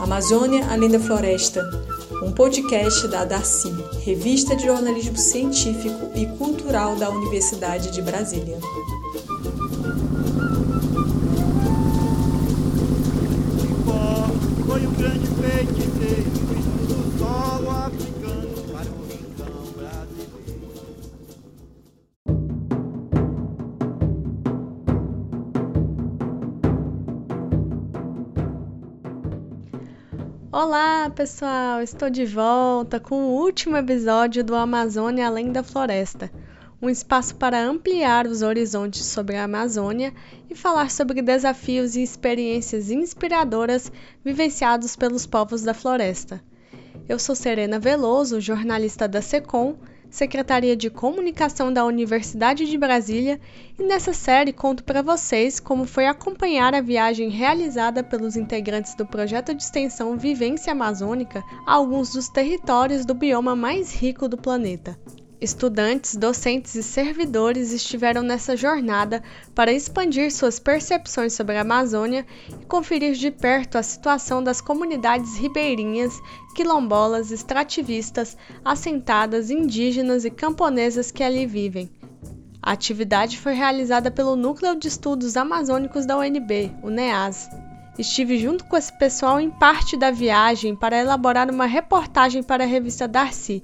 Amazônia Além da Floresta, um podcast da Darcy, revista de jornalismo científico e cultural da Universidade de Brasília. Olá, pessoal! Estou de volta com o último episódio do Amazônia Além da Floresta um espaço para ampliar os horizontes sobre a Amazônia e falar sobre desafios e experiências inspiradoras vivenciados pelos povos da floresta. Eu sou Serena Veloso, jornalista da SECOM, Secretaria de Comunicação da Universidade de Brasília, e nessa série conto para vocês como foi acompanhar a viagem realizada pelos integrantes do projeto de extensão Vivência Amazônica a alguns dos territórios do bioma mais rico do planeta. Estudantes, docentes e servidores estiveram nessa jornada para expandir suas percepções sobre a Amazônia e conferir de perto a situação das comunidades ribeirinhas, quilombolas, extrativistas, assentadas, indígenas e camponesas que ali vivem. A atividade foi realizada pelo Núcleo de Estudos Amazônicos da UNB, o NEAS. Estive junto com esse pessoal em parte da viagem para elaborar uma reportagem para a revista Darcy,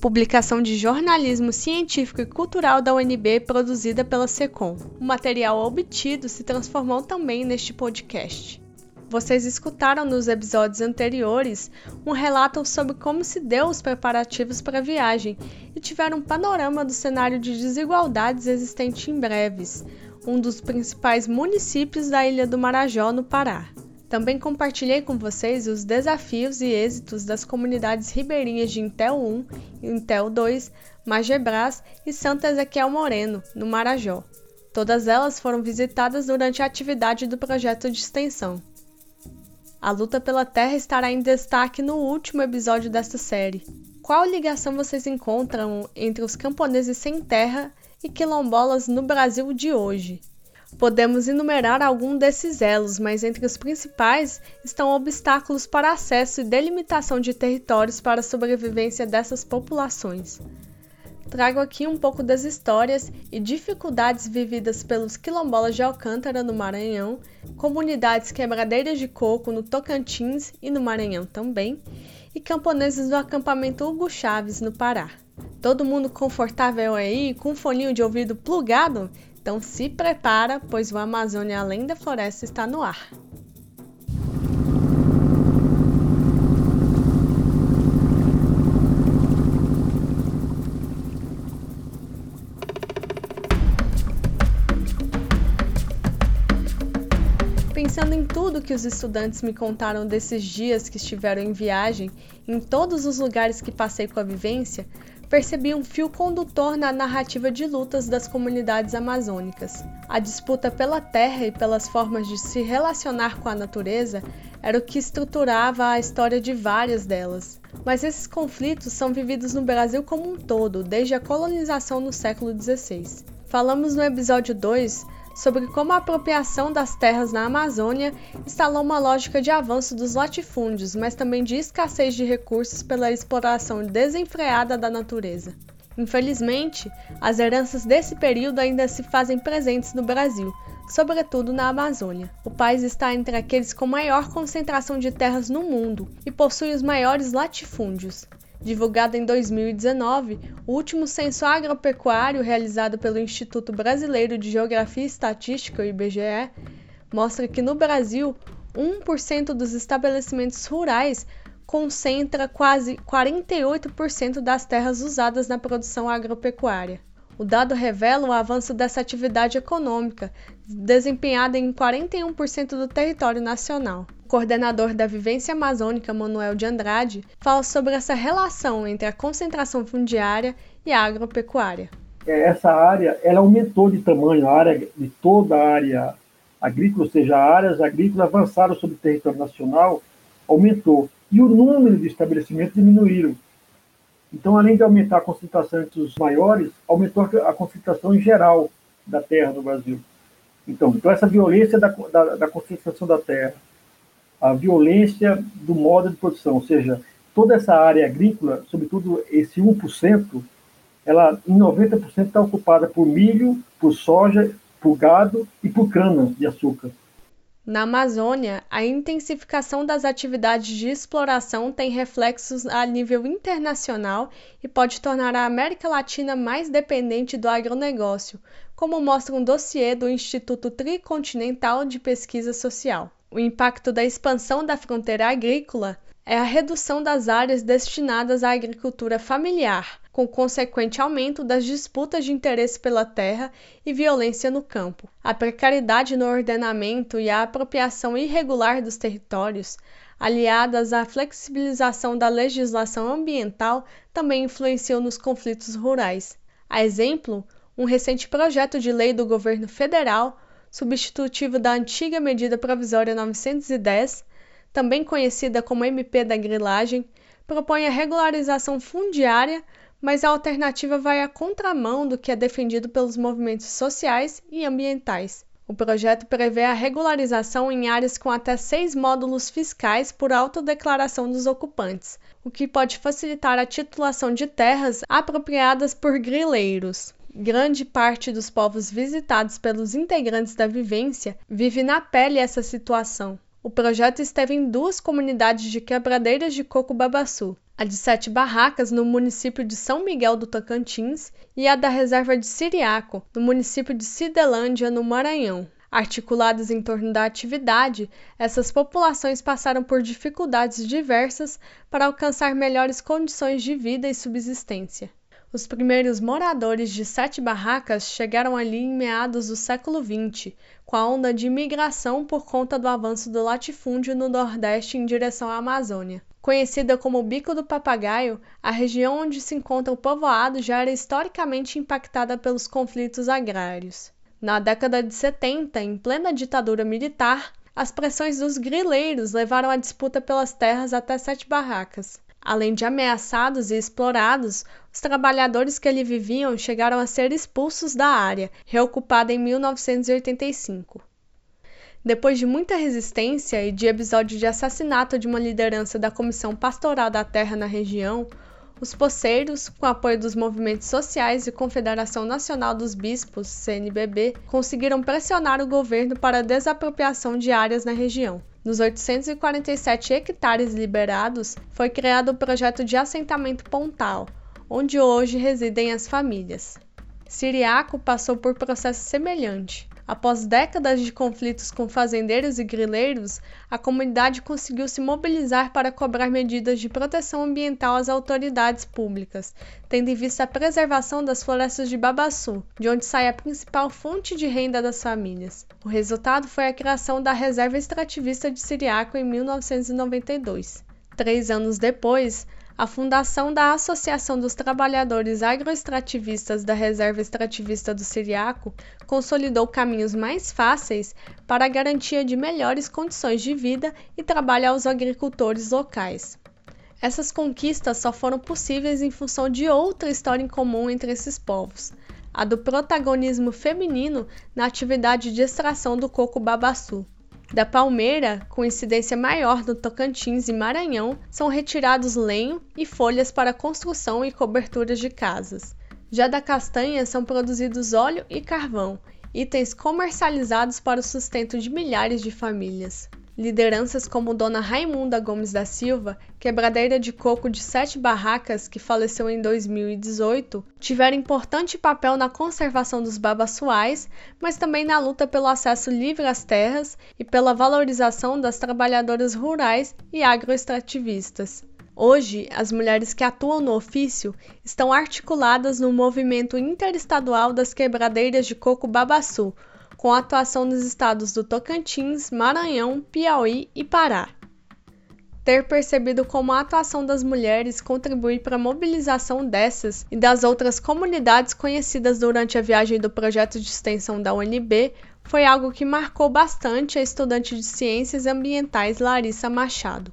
publicação de jornalismo científico e cultural da UNB produzida pela SECOM. O material obtido se transformou também neste podcast. Vocês escutaram nos episódios anteriores um relato sobre como se deu os preparativos para a viagem e tiveram um panorama do cenário de desigualdades existente em Breves, um dos principais municípios da ilha do Marajó, no Pará. Também compartilhei com vocês os desafios e êxitos das comunidades ribeirinhas de Intel 1, Intel 2, Magebras e Santa Ezequiel Moreno, no Marajó. Todas elas foram visitadas durante a atividade do projeto de extensão. A luta pela terra estará em destaque no último episódio desta série. Qual ligação vocês encontram entre os camponeses sem terra e quilombolas no Brasil de hoje? Podemos enumerar algum desses elos, mas entre os principais estão obstáculos para acesso e delimitação de territórios para a sobrevivência dessas populações. Trago aqui um pouco das histórias e dificuldades vividas pelos quilombolas de Alcântara, no Maranhão, comunidades quebradeiras de coco no Tocantins e no Maranhão também, e camponeses do acampamento Hugo Chaves, no Pará. Todo mundo confortável aí, com um foninho de ouvido plugado? Então se prepara, pois o Amazônia Além da Floresta está no ar. Pensando em tudo que os estudantes me contaram desses dias que estiveram em viagem, em todos os lugares que passei com a vivência, percebi um fio condutor na narrativa de lutas das comunidades amazônicas. A disputa pela terra e pelas formas de se relacionar com a natureza era o que estruturava a história de várias delas. Mas esses conflitos são vividos no Brasil como um todo, desde a colonização no século XVI. Falamos no episódio 2 sobre como a apropriação das terras na Amazônia instalou uma lógica de avanço dos latifúndios, mas também de escassez de recursos pela exploração desenfreada da natureza. Infelizmente, as heranças desse período ainda se fazem presentes no Brasil, sobretudo na Amazônia. O país está entre aqueles com maior concentração de terras no mundo e possui os maiores latifúndios. Divulgado em 2019, o último censo agropecuário realizado pelo Instituto Brasileiro de Geografia e Estatística, IBGE, mostra que no Brasil, 1% dos estabelecimentos rurais concentra quase 48% das terras usadas na produção agropecuária. O dado revela o avanço dessa atividade econômica, desempenhada em 41% do território nacional. O coordenador da Vivência Amazônica, Manuel de Andrade, fala sobre essa relação entre a concentração fundiária e a agropecuária. É, essa área ela aumentou de tamanho, a área de toda a área agrícola, ou seja, áreas agrícolas avançaram sobre o território nacional, aumentou. E o número de estabelecimentos diminuíram. Então, além de aumentar a concentração entre os maiores, aumentou a concentração em geral. da terra no Brasil. Então, então essa violência da, da, da concentração da terra, a violência do modo de produção, ou seja, toda essa área agrícola, sobretudo esse 1%, ela em 90% está ocupada por milho, por soja, por gado e por cana de açúcar. Na Amazônia, a intensificação das atividades de exploração tem reflexos a nível internacional e pode tornar a América Latina mais dependente do agronegócio, como mostra um dossiê do Instituto Tricontinental de Pesquisa Social. O impacto da expansão da fronteira agrícola é a redução das áreas destinadas à agricultura familiar, com consequente aumento das disputas de interesse pela terra e violência no campo. A precariedade no ordenamento e a apropriação irregular dos territórios, aliadas à flexibilização da legislação ambiental, também influenciam nos conflitos rurais. A exemplo, um recente projeto de lei do governo federal, substitutivo da antiga medida provisória 910, também conhecida como MP da grilagem, propõe a regularização fundiária, mas a alternativa vai à contramão do que é defendido pelos movimentos sociais e ambientais. O projeto prevê a regularização em áreas com até seis módulos fiscais por autodeclaração dos ocupantes, o que pode facilitar a titulação de terras apropriadas por grileiros. Grande parte dos povos visitados pelos integrantes da vivência vive na pele essa situação. O projeto esteve em duas comunidades de quebradeiras de coco babaçu, a de Sete Barracas, no município de São Miguel do Tocantins, e a da reserva de Siriaco, no município de Cidelândia, no Maranhão. Articuladas em torno da atividade, essas populações passaram por dificuldades diversas para alcançar melhores condições de vida e subsistência. Os primeiros moradores de Sete Barracas chegaram ali em meados do século XX, com a onda de imigração por conta do avanço do latifúndio no Nordeste em direção à Amazônia. Conhecida como Bico do Papagaio, a região onde se encontra o povoado já era historicamente impactada pelos conflitos agrários. Na década de 70, em plena ditadura militar, as pressões dos grileiros levaram à disputa pelas terras até Sete Barracas. Além de ameaçados e explorados, os trabalhadores que ali viviam chegaram a ser expulsos da área, reocupada em 1985. Depois de muita resistência e de episódio de assassinato de uma liderança da Comissão Pastoral da Terra na região, os poceiros, com apoio dos movimentos sociais e Confederação Nacional dos Bispos, CNBB, conseguiram pressionar o governo para a desapropriação de áreas na região. Nos 847 hectares liberados, foi criado o projeto de assentamento Pontal, onde hoje residem as famílias. Siriaco passou por processo semelhante. Após décadas de conflitos com fazendeiros e grileiros, a comunidade conseguiu se mobilizar para cobrar medidas de proteção ambiental às autoridades públicas, tendo em vista a preservação das florestas de Babaçu, de onde sai a principal fonte de renda das famílias. O resultado foi a criação da Reserva Extrativista de Siriaco em 1992. Três anos depois, a fundação da Associação dos Trabalhadores Agroextrativistas da Reserva Extrativista do Siriaco consolidou caminhos mais fáceis para a garantia de melhores condições de vida e trabalho aos agricultores locais. Essas conquistas só foram possíveis em função de outra história em comum entre esses povos, a do protagonismo feminino na atividade de extração do coco babaçu. Da palmeira, com incidência maior no Tocantins e Maranhão, são retirados lenho e folhas para construção e coberturas de casas. Já da castanha são produzidos óleo e carvão, itens comercializados para o sustento de milhares de famílias. Lideranças como Dona Raimunda Gomes da Silva, quebradeira de coco de sete barracas que faleceu em 2018, tiveram importante papel na conservação dos babaçuais, mas também na luta pelo acesso livre às terras e pela valorização das trabalhadoras rurais e agroextrativistas. Hoje, as mulheres que atuam no ofício estão articuladas no movimento interestadual das quebradeiras de coco babaçu, com atuação nos estados do Tocantins, Maranhão, Piauí e Pará. Ter percebido como a atuação das mulheres contribui para a mobilização dessas e das outras comunidades conhecidas durante a viagem do projeto de extensão da UNB foi algo que marcou bastante a estudante de ciências ambientais Larissa Machado.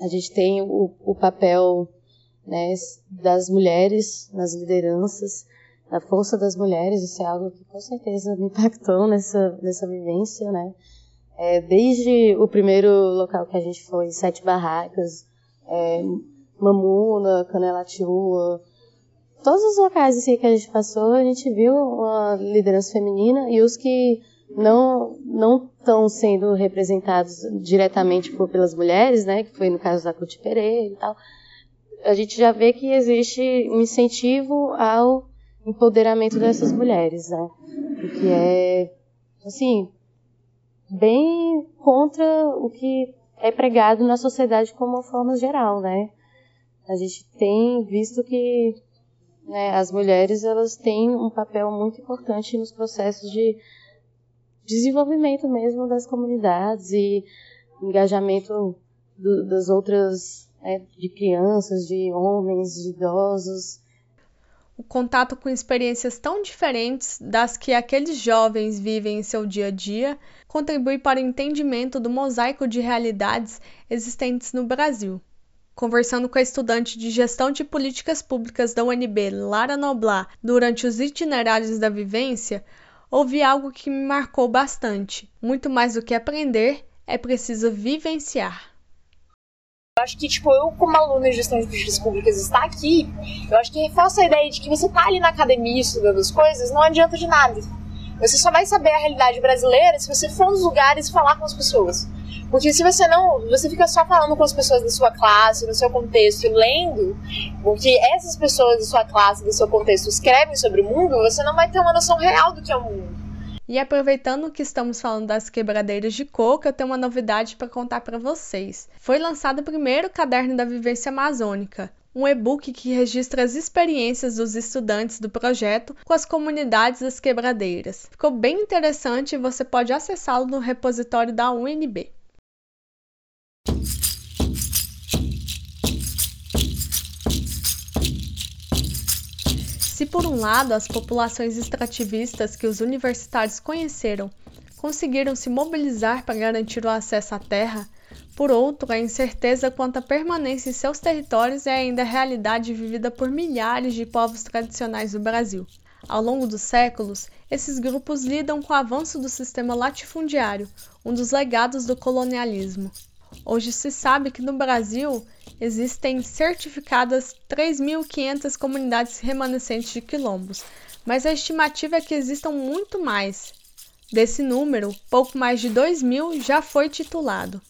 A gente tem o, o papel né, das mulheres nas lideranças, da força das mulheres, isso é algo que com certeza me impactou nessa, nessa vivência, né? É, desde o primeiro local que a gente foi, Sete Barracas, é, Mamuna, Canelatiúa, todos os locais assim, que a gente passou, a gente viu uma liderança feminina e os que não não estão sendo representados diretamente por, pelas mulheres, né, que foi no caso da Cuti Pereira e tal, a gente já vê que existe um incentivo ao empoderamento dessas mulheres, né, o que é, assim, bem contra o que é pregado na sociedade como uma forma geral, né. A gente tem visto que né, as mulheres elas têm um papel muito importante nos processos de desenvolvimento mesmo das comunidades e engajamento do, das outras, né, de crianças, de homens, de idosos. O contato com experiências tão diferentes das que aqueles jovens vivem em seu dia a dia contribui para o entendimento do mosaico de realidades existentes no Brasil. Conversando com a estudante de Gestão de Políticas Públicas da UNB, Lara Noblar, durante os itinerários da vivência, ouvi algo que me marcou bastante. Muito mais do que aprender, é preciso vivenciar. Eu acho que, tipo, eu como aluna de gestão de políticas públicas estar aqui, eu acho que reforça a ideia de que você tá ali na academia estudando as coisas, não adianta de nada. Você só vai saber a realidade brasileira se você for nos lugares falar com as pessoas. Porque se você não. Você fica só falando com as pessoas da sua classe, no seu contexto, e lendo o que essas pessoas da sua classe, do seu contexto escrevem sobre o mundo, você não vai ter uma noção real do que é o mundo. E aproveitando que estamos falando das quebradeiras de coco, eu tenho uma novidade para contar para vocês. Foi lançado o primeiro caderno da vivência amazônica, um e-book que registra as experiências dos estudantes do projeto com as comunidades das quebradeiras. Ficou bem interessante e você pode acessá-lo no repositório da UNB. Se por um lado as populações extrativistas que os universitários conheceram conseguiram se mobilizar para garantir o acesso à terra, por outro, a incerteza quanto à permanência em seus territórios é ainda realidade vivida por milhares de povos tradicionais do Brasil. Ao longo dos séculos, esses grupos lidam com o avanço do sistema latifundiário, um dos legados do colonialismo. Hoje se sabe que no Brasil existem certificadas 3.500 comunidades remanescentes de quilombos, mas a estimativa é que existam muito mais. Desse número, pouco mais de 2 mil já foi titulado.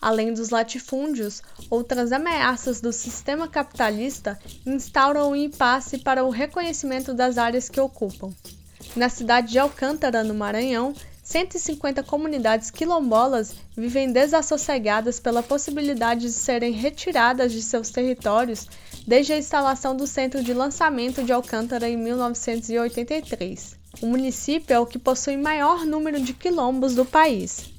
Além dos latifúndios, outras ameaças do sistema capitalista instauram um impasse para o reconhecimento das áreas que ocupam. Na cidade de Alcântara, no Maranhão, 150 comunidades quilombolas vivem desassossegadas pela possibilidade de serem retiradas de seus territórios desde a instalação do centro de lançamento de Alcântara em 1983. O município é o que possui maior número de quilombos do país.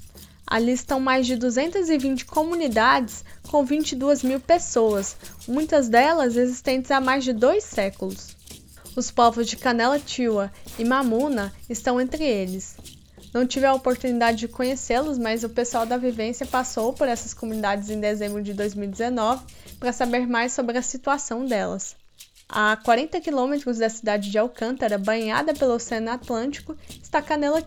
Ali estão mais de 220 comunidades com 22 mil pessoas, muitas delas existentes há mais de dois séculos. Os povos de Canela Tiwa e Mamuna estão entre eles. Não tive a oportunidade de conhecê-los, mas o pessoal da Vivência passou por essas comunidades em dezembro de 2019 para saber mais sobre a situação delas. A 40 quilômetros da cidade de Alcântara, banhada pelo Oceano Atlântico, está Canela.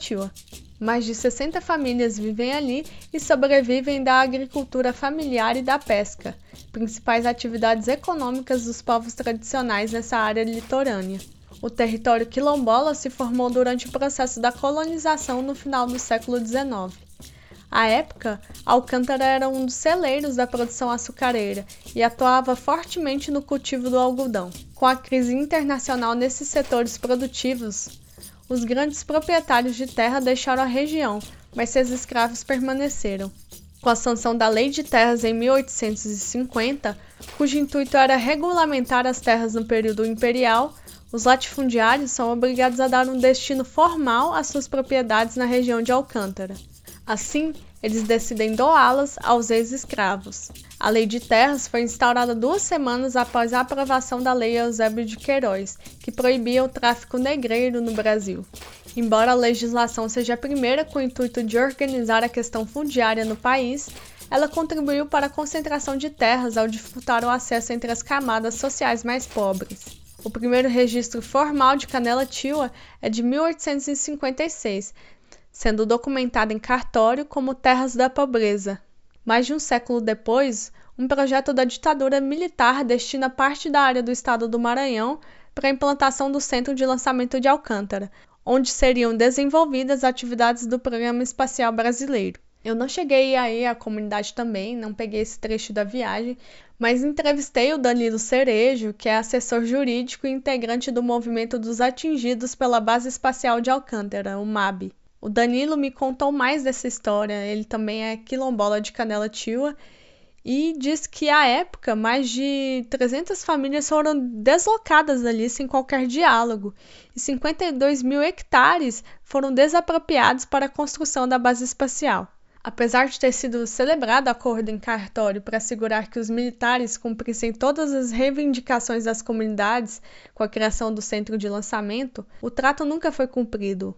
Mais de 60 famílias vivem ali e sobrevivem da agricultura familiar e da pesca, principais atividades econômicas dos povos tradicionais nessa área litorânea. O território quilombola se formou durante o processo da colonização no final do século XIX. À época, Alcântara era um dos celeiros da produção açucareira e atuava fortemente no cultivo do algodão. Com a crise internacional nesses setores produtivos, os grandes proprietários de terra deixaram a região, mas seus escravos permaneceram. Com a sanção da Lei de Terras em 1850, cujo intuito era regulamentar as terras no período imperial, os latifundiários são obrigados a dar um destino formal às suas propriedades na região de Alcântara. Assim, eles decidem doá-las aos ex-escravos. A Lei de Terras foi instaurada duas semanas após a aprovação da Lei Eusébio de Queiroz, que proibia o tráfico negreiro no Brasil. Embora a legislação seja a primeira com o intuito de organizar a questão fundiária no país, ela contribuiu para a concentração de terras ao dificultar o acesso entre as camadas sociais mais pobres. O primeiro registro formal de Canela Tiwa é de 1856, sendo documentado em cartório como Terras da Pobreza. Mais de um século depois, um projeto da ditadura militar destina parte da área do estado do Maranhão para a implantação do Centro de Lançamento de Alcântara, onde seriam desenvolvidas atividades do Programa Espacial Brasileiro. Eu não cheguei aí à comunidade também, não peguei esse trecho da viagem, mas entrevistei o Danilo Cerejo, que é assessor jurídico e integrante do movimento dos atingidos pela Base Espacial de Alcântara, o MAB. O Danilo me contou mais dessa história, ele também é quilombola de Canela Tiwa e diz que à época mais de 300 famílias foram deslocadas ali sem qualquer diálogo e 52 mil hectares foram desapropriados para a construção da base espacial. Apesar de ter sido celebrado acordo em cartório para assegurar que os militares cumprissem todas as reivindicações das comunidades com a criação do centro de lançamento, o trato nunca foi cumprido.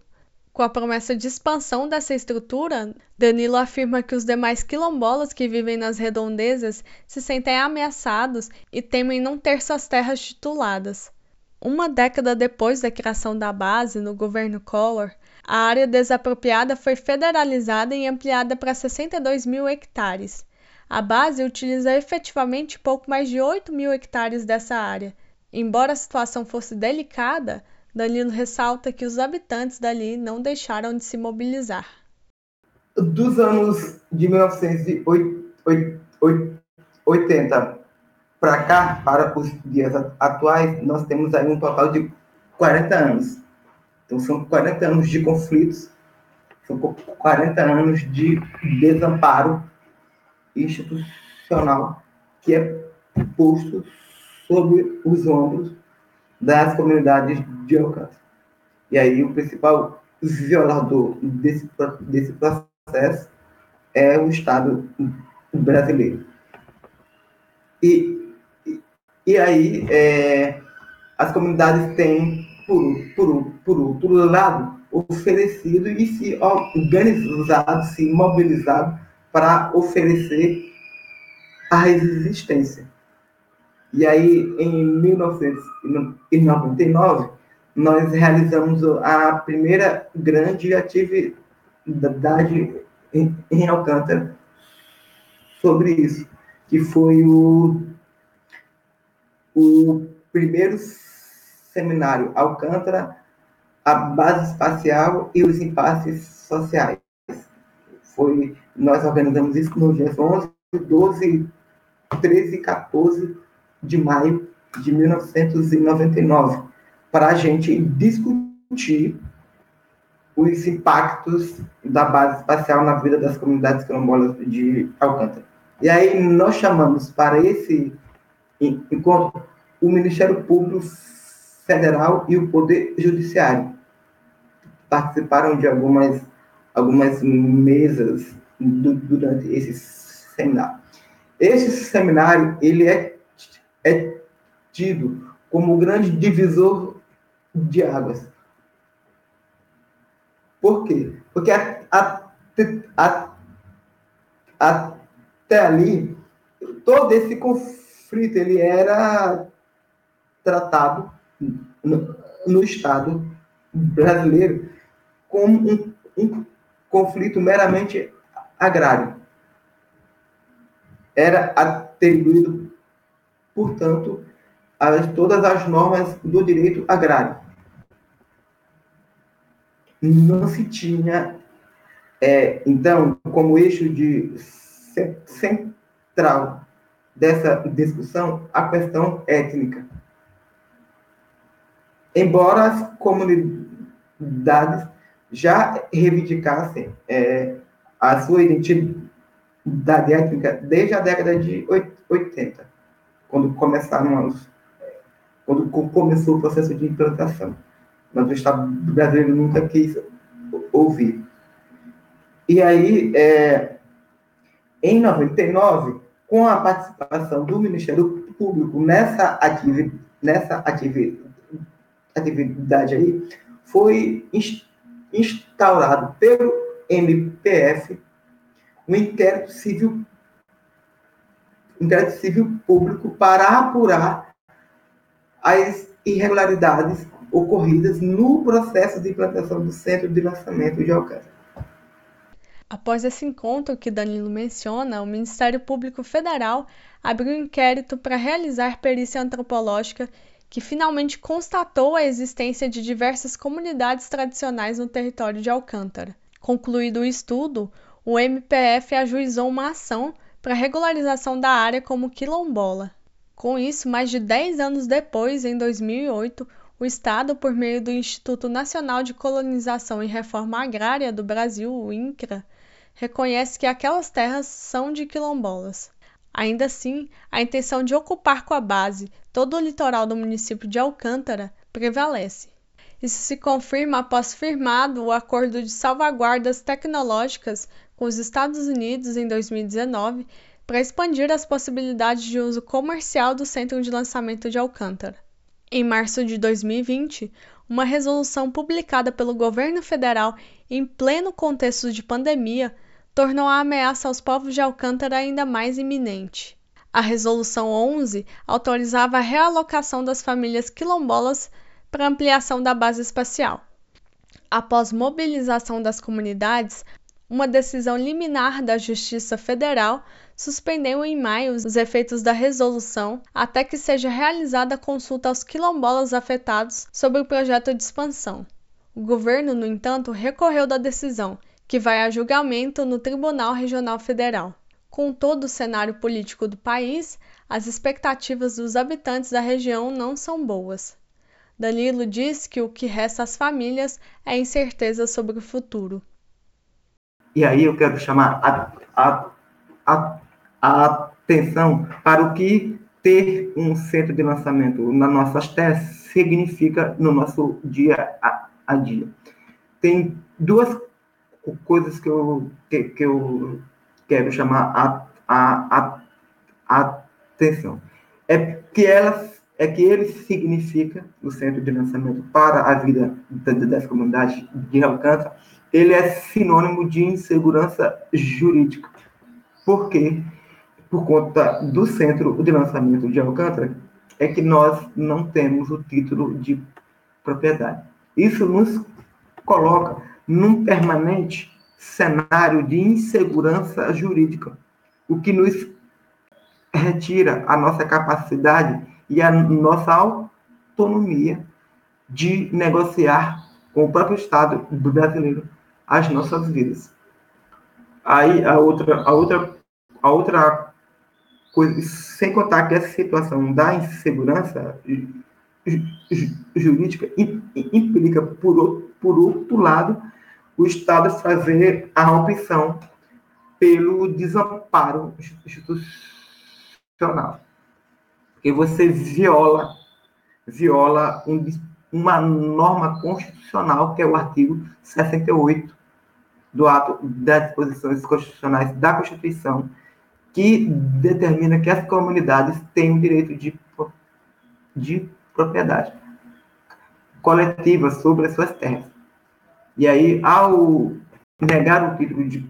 Com a promessa de expansão dessa estrutura, Danilo afirma que os demais quilombolas que vivem nas redondezas se sentem ameaçados e temem não ter suas terras tituladas. Uma década depois da criação da base, no governo Collor, a área desapropriada foi federalizada e ampliada para 62 mil hectares. A base utiliza efetivamente pouco mais de 8 mil hectares dessa área. Embora a situação fosse delicada, Danilo ressalta que os habitantes dali não deixaram de se mobilizar. Dos anos de 1980 para cá, para os dias atuais, nós temos aí um total de 40 anos. Então, são 40 anos de conflitos, são 40 anos de desamparo institucional que é posto sobre os ombros das comunidades de Alcântara. E aí, o principal violador desse, desse processo é o Estado brasileiro. E, e aí, é, as comunidades têm por, por, por outro lado, oferecido e se organizado, se mobilizado para oferecer a resistência. E aí, em 1999, nós realizamos a primeira grande atividade em, Alcântara sobre isso, que foi o, o primeiro seminário Alcântara, a base espacial e os impasses sociais. Foi, nós organizamos isso nos dias 11, 12, 13 e 14 de maio de 1999, para a gente discutir os impactos da base espacial na vida das comunidades quilombolas de Alcântara. E aí nós chamamos para esse encontro o Ministério Público Federal e o Poder Judiciário. Participaram de algumas, algumas mesas do, durante esse seminário. Esse seminário ele é, é tido como o grande divisor de águas. Por quê? Porque a, a, a, até ali, todo esse conflito ele era tratado no, no Estado brasileiro como um, um conflito meramente agrário. Era atribuído, portanto, a todas as normas do direito agrário. Não se tinha, é, então, como eixo de central dessa discussão a questão étnica embora as comunidades já reivindicassem é, a sua identidade étnica desde a década de 80, quando começaram os, quando começou o processo de implantação. Mas o Estado brasileiro nunca quis ouvir. E aí, é, em 99, com a participação do Ministério Público nessa atividade, nessa atividade atividade aí, foi instaurado pelo MPF um inquérito civil, inquérito civil público para apurar as irregularidades ocorridas no processo de implantação do centro de lançamento de Alcântara. Após esse encontro que Danilo menciona, o Ministério Público Federal abriu um inquérito para realizar perícia antropológica que finalmente constatou a existência de diversas comunidades tradicionais no território de Alcântara. Concluído o estudo, o MPF ajuizou uma ação para regularização da área como quilombola. Com isso, mais de 10 anos depois, em 2008, o Estado, por meio do Instituto Nacional de Colonização e Reforma Agrária do Brasil, o INCRA, reconhece que aquelas terras são de quilombolas. Ainda assim, a intenção de ocupar com a base todo o litoral do município de Alcântara prevalece. Isso se confirma após firmado o Acordo de Salvaguardas Tecnológicas com os Estados Unidos em 2019 para expandir as possibilidades de uso comercial do centro de lançamento de Alcântara. Em março de 2020, uma resolução publicada pelo governo federal em pleno contexto de pandemia tornou a ameaça aos povos de Alcântara ainda mais iminente. A Resolução 11 autorizava a realocação das famílias quilombolas para ampliação da base espacial. Após mobilização das comunidades, uma decisão liminar da Justiça Federal suspendeu em maio os efeitos da resolução até que seja realizada consulta aos quilombolas afetados sobre o projeto de expansão. O governo, no entanto, recorreu da decisão que vai a julgamento no Tribunal Regional Federal. Com todo o cenário político do país, as expectativas dos habitantes da região não são boas. Danilo diz que o que resta às famílias é incerteza sobre o futuro. E aí eu quero chamar a, a, a, a atenção para o que ter um centro de lançamento nas nossas terras significa no nosso dia a, a dia. Tem duas coisas que eu, que, que eu quero chamar a, a, a, atenção. É que ela é que ele significa, o centro de lançamento para a vida das comunidades de Alcântara, ele é sinônimo de insegurança jurídica. Por quê? Por conta do centro de lançamento de Alcântara, é que nós não temos o título de propriedade. Isso nos coloca num permanente cenário de insegurança jurídica, o que nos retira a nossa capacidade e a nossa autonomia de negociar com o próprio Estado brasileiro as nossas vidas. Aí a outra, a outra, a outra coisa, sem contar que essa situação da insegurança jurídica implica, por, por outro lado, o Estado fazer a opção pelo desamparo institucional. Porque você viola, viola um, uma norma constitucional, que é o artigo 68 do ato das disposições constitucionais da Constituição, que determina que as comunidades têm o direito de, de propriedade coletiva sobre as suas terras. E aí, ao negar o título de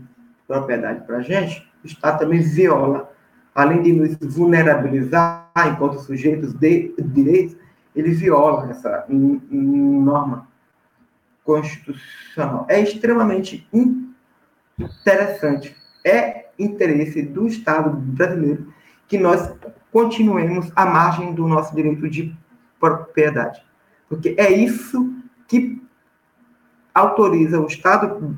propriedade para a gente, o Estado também viola, além de nos vulnerabilizar enquanto sujeitos de direitos, ele viola essa norma constitucional. É extremamente interessante. É interesse do Estado brasileiro que nós continuemos à margem do nosso direito de propriedade. Porque é isso que autoriza o Estado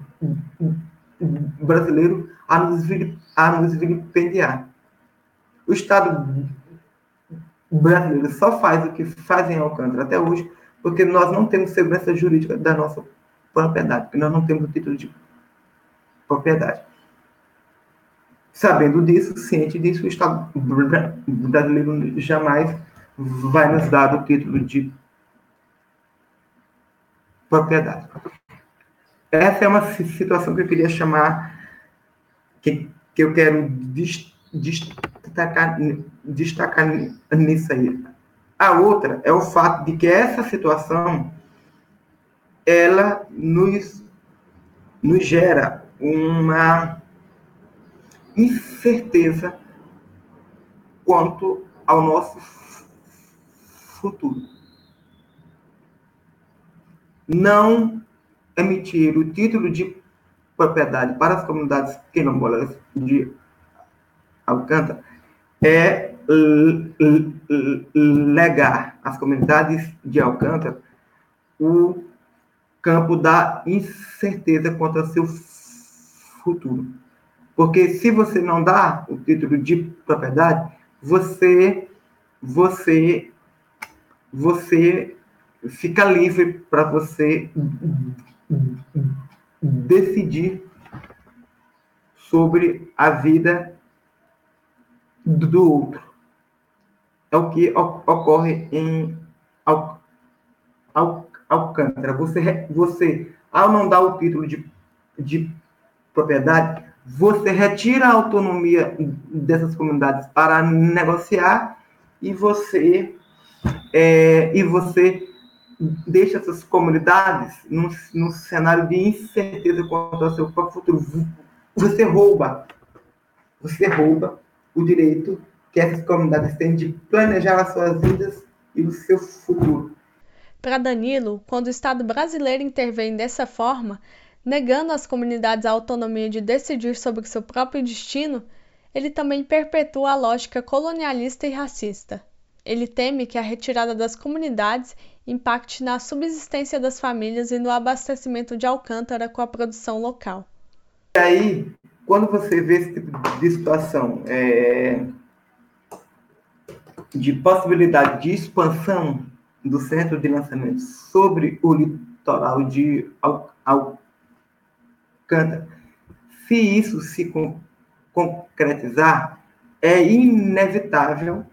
brasileiro a nos, a nos vilipendiar. O Estado brasileiro só faz o que fazem em Alcântara até hoje, porque nós não temos segurança jurídica da nossa propriedade, porque nós não temos o título de propriedade. Sabendo disso, ciente disso, o Estado brasileiro jamais vai nos dar o título de propriedade. Essa é uma situação que eu queria chamar, que, que eu quero destacar, destacar nisso aí. A outra é o fato de que essa situação ela nos, nos gera uma incerteza quanto ao nosso futuro. não emitir o título de propriedade para as comunidades quilombolas de Alcântara é legar às comunidades de Alcântara o campo da incerteza quanto ao seu futuro. Porque se você não dá o título de propriedade, você você você fica livre para você decidir sobre a vida do outro. É o que ocorre em Al Al Alcântara. Você, você, ao não dar o título de, de propriedade, você retira a autonomia dessas comunidades para negociar e você é, e você deixa essas comunidades num, num cenário de incerteza quanto ao seu próprio futuro. Você rouba, você rouba o direito que essas comunidades têm de planejar as suas vidas e o seu futuro. Para Danilo, quando o Estado brasileiro intervém dessa forma, negando às comunidades a autonomia de decidir sobre seu próprio destino, ele também perpetua a lógica colonialista e racista. Ele teme que a retirada das comunidades impacte na subsistência das famílias e no abastecimento de Alcântara com a produção local. E aí, quando você vê esse tipo de situação é, de possibilidade de expansão do centro de lançamento sobre o litoral de Alcântara, se isso se concretizar, é inevitável,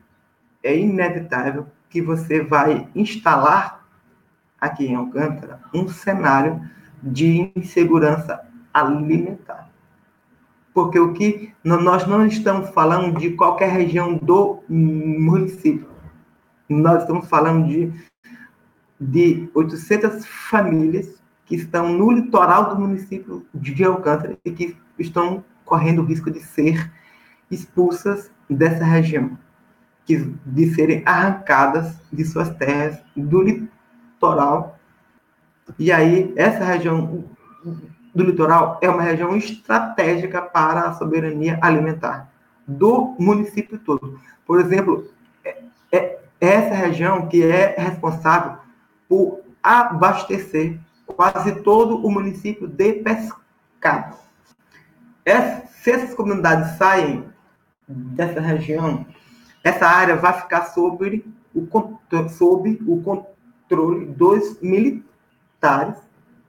é inevitável que você vai instalar aqui em Alcântara um cenário de insegurança alimentar. Porque o que nós não estamos falando de qualquer região do município. Nós estamos falando de, de 800 famílias que estão no litoral do município de Alcântara e que estão correndo o risco de ser expulsas dessa região de serem arrancadas de suas terras do litoral. E aí, essa região do litoral é uma região estratégica para a soberania alimentar do município todo. Por exemplo, é, é essa região que é responsável por abastecer quase todo o município de pescado. se essas comunidades saem dessa região, essa área vai ficar sob o, sob o controle dos militares,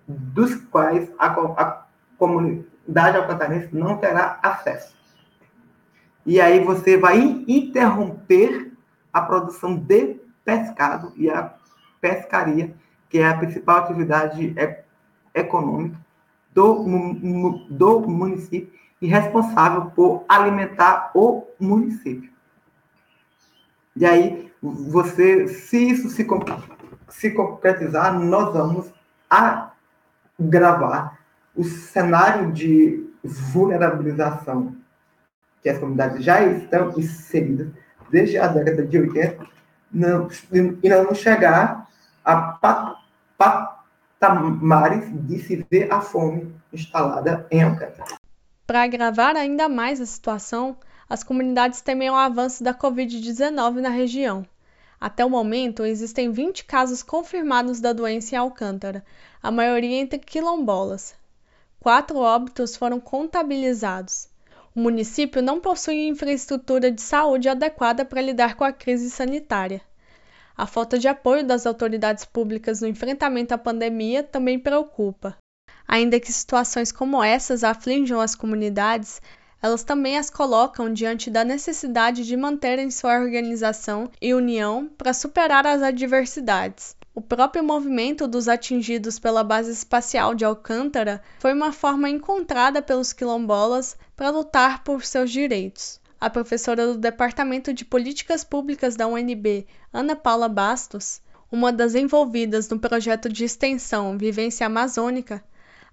dos quais a, a comunidade alcantarense não terá acesso. E aí você vai interromper a produção de pescado e a pescaria, que é a principal atividade econômica do, do município e responsável por alimentar o município. E aí, você, se isso se, se concretizar, nós vamos agravar o cenário de vulnerabilização que as comunidades já estão inseridas desde a década de 80 não, e não chegar a patamares de se ver a fome instalada em Alcântara. Para agravar ainda mais a situação, as comunidades temem o avanço da Covid-19 na região. Até o momento, existem 20 casos confirmados da doença em Alcântara, a maioria entre quilombolas. Quatro óbitos foram contabilizados. O município não possui infraestrutura de saúde adequada para lidar com a crise sanitária. A falta de apoio das autoridades públicas no enfrentamento à pandemia também preocupa. Ainda que situações como essas aflijam as comunidades, elas também as colocam diante da necessidade de manterem sua organização e união para superar as adversidades. O próprio movimento dos atingidos pela base espacial de Alcântara foi uma forma encontrada pelos quilombolas para lutar por seus direitos. A professora do Departamento de Políticas Públicas da UNB, Ana Paula Bastos, uma das envolvidas no projeto de extensão Vivência Amazônica,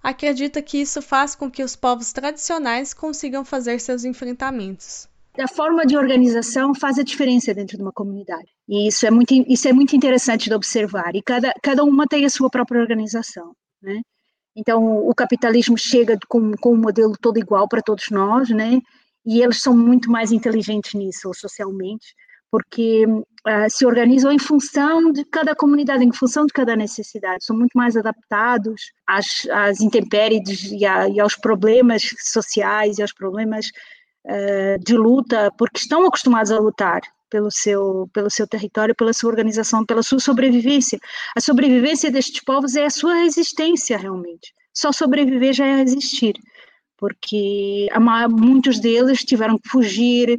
acredita que isso faz com que os povos tradicionais consigam fazer seus enfrentamentos. a forma de organização faz a diferença dentro de uma comunidade. E isso é muito, isso é muito interessante de observar. E cada, cada uma tem a sua própria organização. Né? Então, o capitalismo chega com, com um modelo todo igual para todos nós, né? e eles são muito mais inteligentes nisso, socialmente, porque uh, se organizam em função de cada comunidade, em função de cada necessidade, são muito mais adaptados às, às intempéries e, a, e aos problemas sociais e aos problemas uh, de luta, porque estão acostumados a lutar pelo seu, pelo seu território, pela sua organização, pela sua sobrevivência. A sobrevivência destes povos é a sua resistência, realmente. Só sobreviver já é resistir, porque muitos deles tiveram que fugir,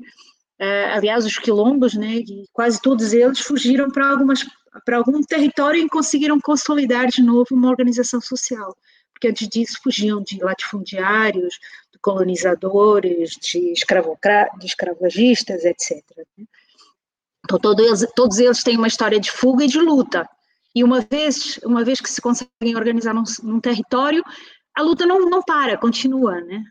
uh, aliás, os quilombos, né, e quase todos eles fugiram para algumas para algum território e conseguiram consolidar de novo uma organização social, porque antes disso fugiam de latifundiários, de colonizadores, de, de escravagistas, etc. Né. Então, todos eles, todos eles têm uma história de fuga e de luta. E uma vez, uma vez que se conseguem organizar num, num território, a luta não, não para, continua, né?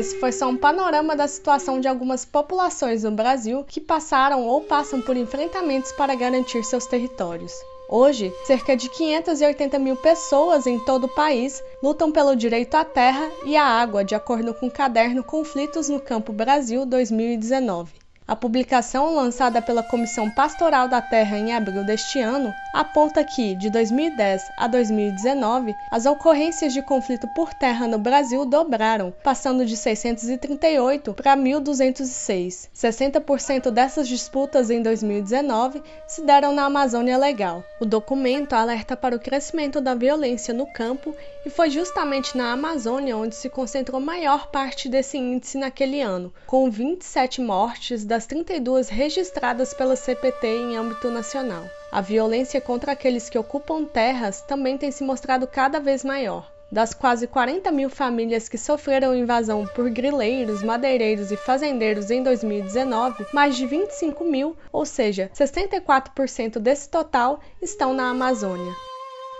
Esse foi só um panorama da situação de algumas populações no Brasil que passaram ou passam por enfrentamentos para garantir seus territórios. Hoje, cerca de 580 mil pessoas em todo o país lutam pelo direito à terra e à água, de acordo com o caderno Conflitos no Campo Brasil 2019. A publicação, lançada pela Comissão Pastoral da Terra em abril deste ano, aponta que, de 2010 a 2019, as ocorrências de conflito por terra no Brasil dobraram, passando de 638 para 1.206. 60% dessas disputas em 2019 se deram na Amazônia Legal. O documento alerta para o crescimento da violência no campo e foi justamente na Amazônia onde se concentrou maior parte desse índice naquele ano, com 27 mortes das 32 registradas pela CPT em âmbito nacional. A violência contra aqueles que ocupam terras também tem se mostrado cada vez maior. Das quase 40 mil famílias que sofreram invasão por grileiros, madeireiros e fazendeiros em 2019, mais de 25 mil, ou seja, 64% desse total, estão na Amazônia.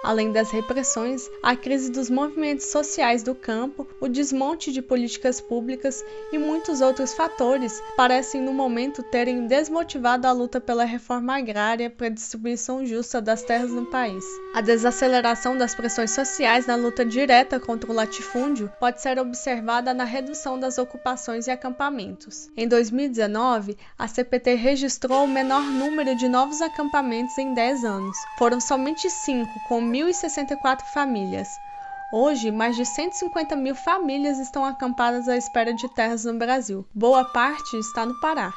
Além das repressões, a crise dos movimentos sociais do campo, o desmonte de políticas públicas e muitos outros fatores parecem no momento terem desmotivado a luta pela reforma agrária para a distribuição justa das terras no país. A desaceleração das pressões sociais na luta direta contra o latifúndio pode ser observada na redução das ocupações e acampamentos. Em 2019, a CPT registrou o menor número de novos acampamentos em 10 anos. Foram somente 5, com 1.064 famílias. Hoje, mais de 150 mil famílias estão acampadas à espera de terras no Brasil. Boa parte está no Pará.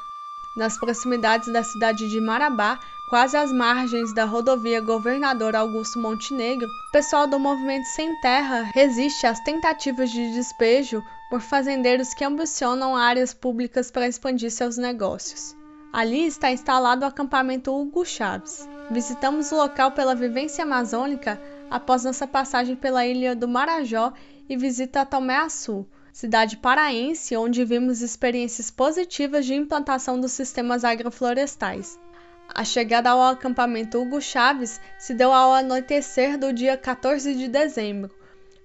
Nas proximidades da cidade de Marabá, quase às margens da rodovia Governador Augusto Montenegro, o pessoal do movimento Sem Terra resiste às tentativas de despejo por fazendeiros que ambicionam áreas públicas para expandir seus negócios. Ali está instalado o acampamento Hugo Chaves. Visitamos o local pela vivência amazônica após nossa passagem pela ilha do Marajó e visita a Tomé Açu, cidade paraense onde vimos experiências positivas de implantação dos sistemas agroflorestais. A chegada ao acampamento Hugo Chaves se deu ao anoitecer do dia 14 de dezembro,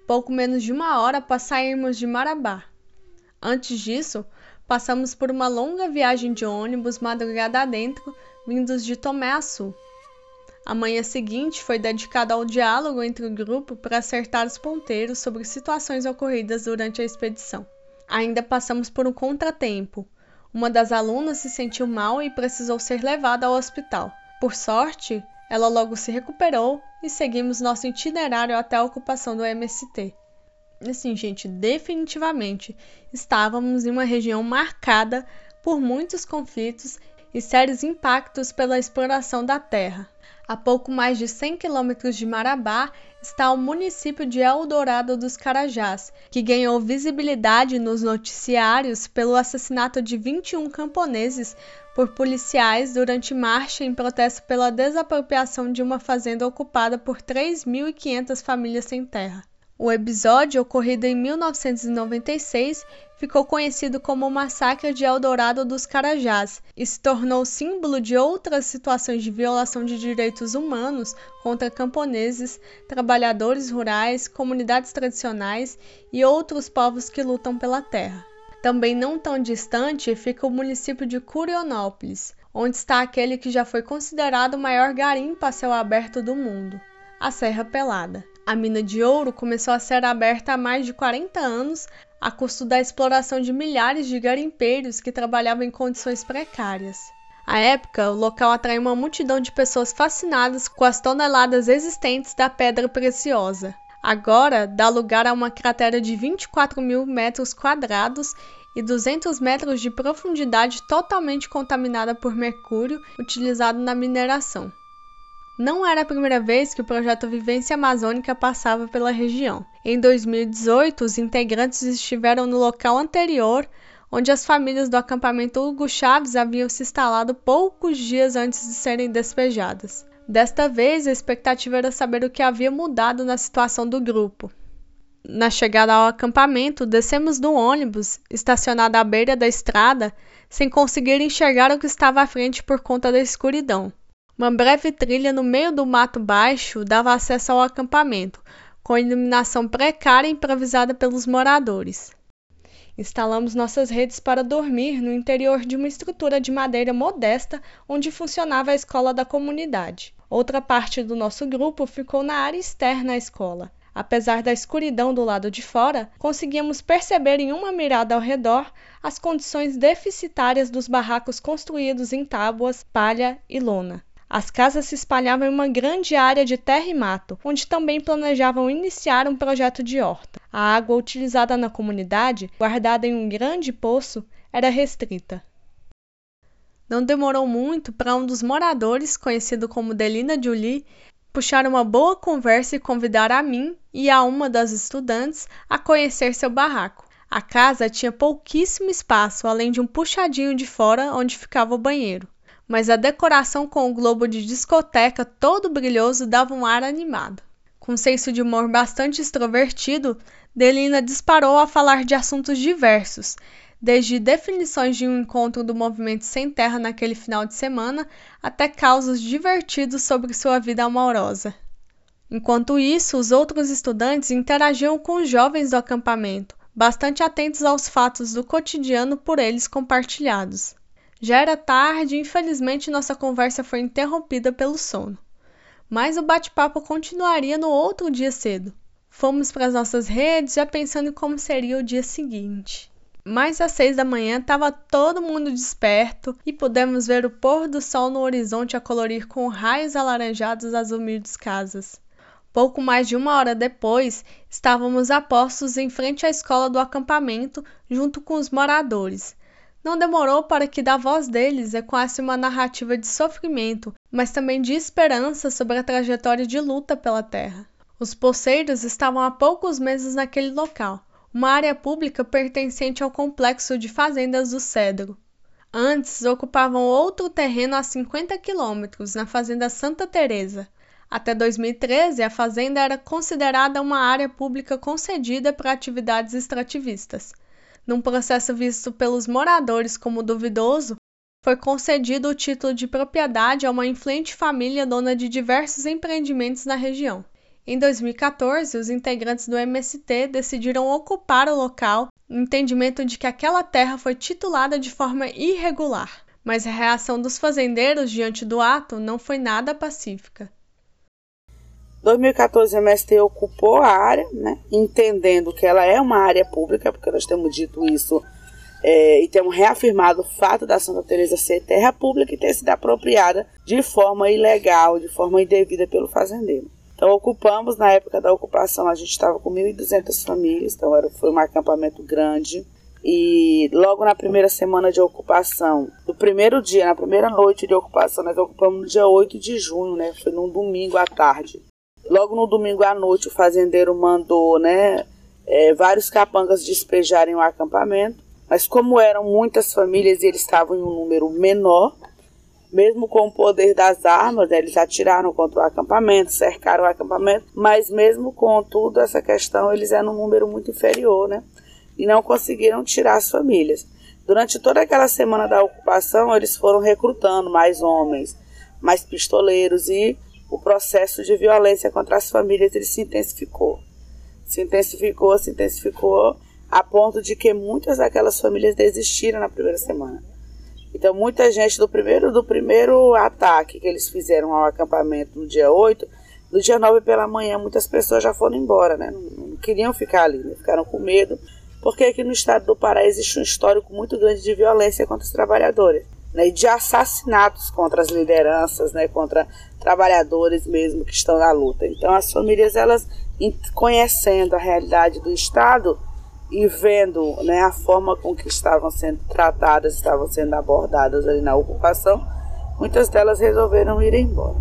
pouco menos de uma hora após sairmos de Marabá. Antes disso, Passamos por uma longa viagem de ônibus madrugada adentro, vindos de Tomé Açu. A manhã seguinte foi dedicada ao diálogo entre o grupo para acertar os ponteiros sobre situações ocorridas durante a expedição. Ainda passamos por um contratempo. Uma das alunas se sentiu mal e precisou ser levada ao hospital. Por sorte, ela logo se recuperou e seguimos nosso itinerário até a ocupação do MST assim, gente, definitivamente estávamos em uma região marcada por muitos conflitos e sérios impactos pela exploração da terra. A pouco mais de 100 quilômetros de Marabá está o município de Eldorado dos Carajás, que ganhou visibilidade nos noticiários pelo assassinato de 21 camponeses por policiais durante marcha em protesto pela desapropriação de uma fazenda ocupada por 3.500 famílias sem terra. O episódio, ocorrido em 1996, ficou conhecido como o Massacre de Eldorado dos Carajás e se tornou símbolo de outras situações de violação de direitos humanos contra camponeses, trabalhadores rurais, comunidades tradicionais e outros povos que lutam pela terra. Também não tão distante fica o município de Curionópolis, onde está aquele que já foi considerado o maior garimpo a céu aberto do mundo, a Serra Pelada. A mina de ouro começou a ser aberta há mais de 40 anos, a custo da exploração de milhares de garimpeiros que trabalhavam em condições precárias. À época, o local atraiu uma multidão de pessoas fascinadas com as toneladas existentes da pedra preciosa. Agora, dá lugar a uma cratera de 24 mil metros quadrados e 200 metros de profundidade totalmente contaminada por mercúrio utilizado na mineração. Não era a primeira vez que o projeto Vivência Amazônica passava pela região. Em 2018, os integrantes estiveram no local anterior, onde as famílias do acampamento Hugo Chaves haviam se instalado poucos dias antes de serem despejadas. Desta vez, a expectativa era saber o que havia mudado na situação do grupo. Na chegada ao acampamento, descemos do ônibus, estacionado à beira da estrada, sem conseguir enxergar o que estava à frente por conta da escuridão. Uma breve trilha no meio do mato baixo dava acesso ao acampamento, com iluminação precária improvisada pelos moradores. Instalamos nossas redes para dormir no interior de uma estrutura de madeira modesta onde funcionava a escola da comunidade. Outra parte do nosso grupo ficou na área externa à escola. Apesar da escuridão do lado de fora, conseguíamos perceber em uma mirada ao redor as condições deficitárias dos barracos construídos em tábuas, palha e lona. As casas se espalhavam em uma grande área de terra e mato, onde também planejavam iniciar um projeto de horta. A água utilizada na comunidade, guardada em um grande poço, era restrita. Não demorou muito para um dos moradores, conhecido como Delina Julie, puxar uma boa conversa e convidar a mim e a uma das estudantes a conhecer seu barraco. A casa tinha pouquíssimo espaço, além de um puxadinho de fora onde ficava o banheiro mas a decoração com o globo de discoteca todo brilhoso dava um ar animado. Com senso de humor bastante extrovertido, Delina disparou a falar de assuntos diversos, desde definições de um encontro do movimento sem terra naquele final de semana até causos divertidos sobre sua vida amorosa. Enquanto isso, os outros estudantes interagiam com os jovens do acampamento, bastante atentos aos fatos do cotidiano por eles compartilhados. Já era tarde e infelizmente nossa conversa foi interrompida pelo sono. Mas o bate-papo continuaria no outro dia cedo. Fomos para as nossas redes já pensando em como seria o dia seguinte. Mais às seis da manhã estava todo mundo desperto e pudemos ver o pôr do sol no horizonte a colorir com raios alaranjados as humildes casas. Pouco mais de uma hora depois, estávamos a postos em frente à escola do acampamento, junto com os moradores, não demorou para que da voz deles ecoasse uma narrativa de sofrimento, mas também de esperança sobre a trajetória de luta pela terra. Os poceiros estavam há poucos meses naquele local, uma área pública pertencente ao complexo de fazendas do Cedro. Antes ocupavam outro terreno a 50 quilômetros, na fazenda Santa Teresa. Até 2013, a fazenda era considerada uma área pública concedida para atividades extrativistas num processo visto pelos moradores como duvidoso, foi concedido o título de propriedade a uma influente família dona de diversos empreendimentos na região. Em 2014, os integrantes do MST decidiram ocupar o local no entendimento de que aquela terra foi titulada de forma irregular, mas a reação dos fazendeiros diante do ato não foi nada pacífica. 2014 o MST ocupou a área, né, entendendo que ela é uma área pública, porque nós temos dito isso é, e temos reafirmado o fato da Santa Teresa ser terra pública e ter sido apropriada de forma ilegal, de forma indevida pelo fazendeiro. Então ocupamos, na época da ocupação, a gente estava com 1.200 famílias, então era, foi um acampamento grande. E logo na primeira semana de ocupação, no primeiro dia, na primeira noite de ocupação, nós ocupamos no dia 8 de junho, né? Foi num domingo à tarde. Logo no domingo à noite, o fazendeiro mandou né, é, vários capangas despejarem o acampamento, mas como eram muitas famílias e eles estavam em um número menor, mesmo com o poder das armas, né, eles atiraram contra o acampamento, cercaram o acampamento, mas mesmo com tudo essa questão, eles eram um número muito inferior, né? E não conseguiram tirar as famílias. Durante toda aquela semana da ocupação, eles foram recrutando mais homens, mais pistoleiros e o processo de violência contra as famílias ele se intensificou. Se intensificou, se intensificou, a ponto de que muitas daquelas famílias desistiram na primeira semana. Então, muita gente do primeiro, do primeiro ataque que eles fizeram ao acampamento no dia 8, no dia 9 pela manhã, muitas pessoas já foram embora, né? Não, não queriam ficar ali, né? ficaram com medo, porque aqui no estado do Pará existe um histórico muito grande de violência contra os trabalhadores. Né, e de assassinatos contra as lideranças, né, contra trabalhadores mesmo que estão na luta. Então as famílias elas conhecendo a realidade do Estado e vendo né, a forma com que estavam sendo tratadas, estavam sendo abordadas ali na ocupação, muitas delas resolveram ir embora.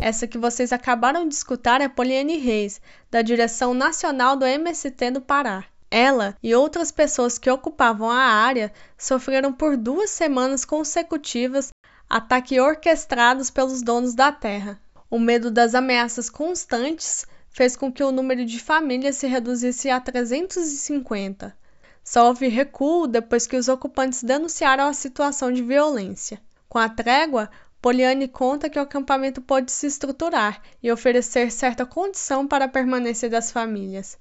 Essa que vocês acabaram de escutar é Poliane Reis, da direção nacional do MST do Pará. Ela e outras pessoas que ocupavam a área sofreram por duas semanas consecutivas ataques orquestrados pelos donos da terra. O medo das ameaças constantes fez com que o número de famílias se reduzisse a 350. Só houve recuo depois que os ocupantes denunciaram a situação de violência. Com a trégua, Poliane conta que o acampamento pôde se estruturar e oferecer certa condição para a permanência das famílias.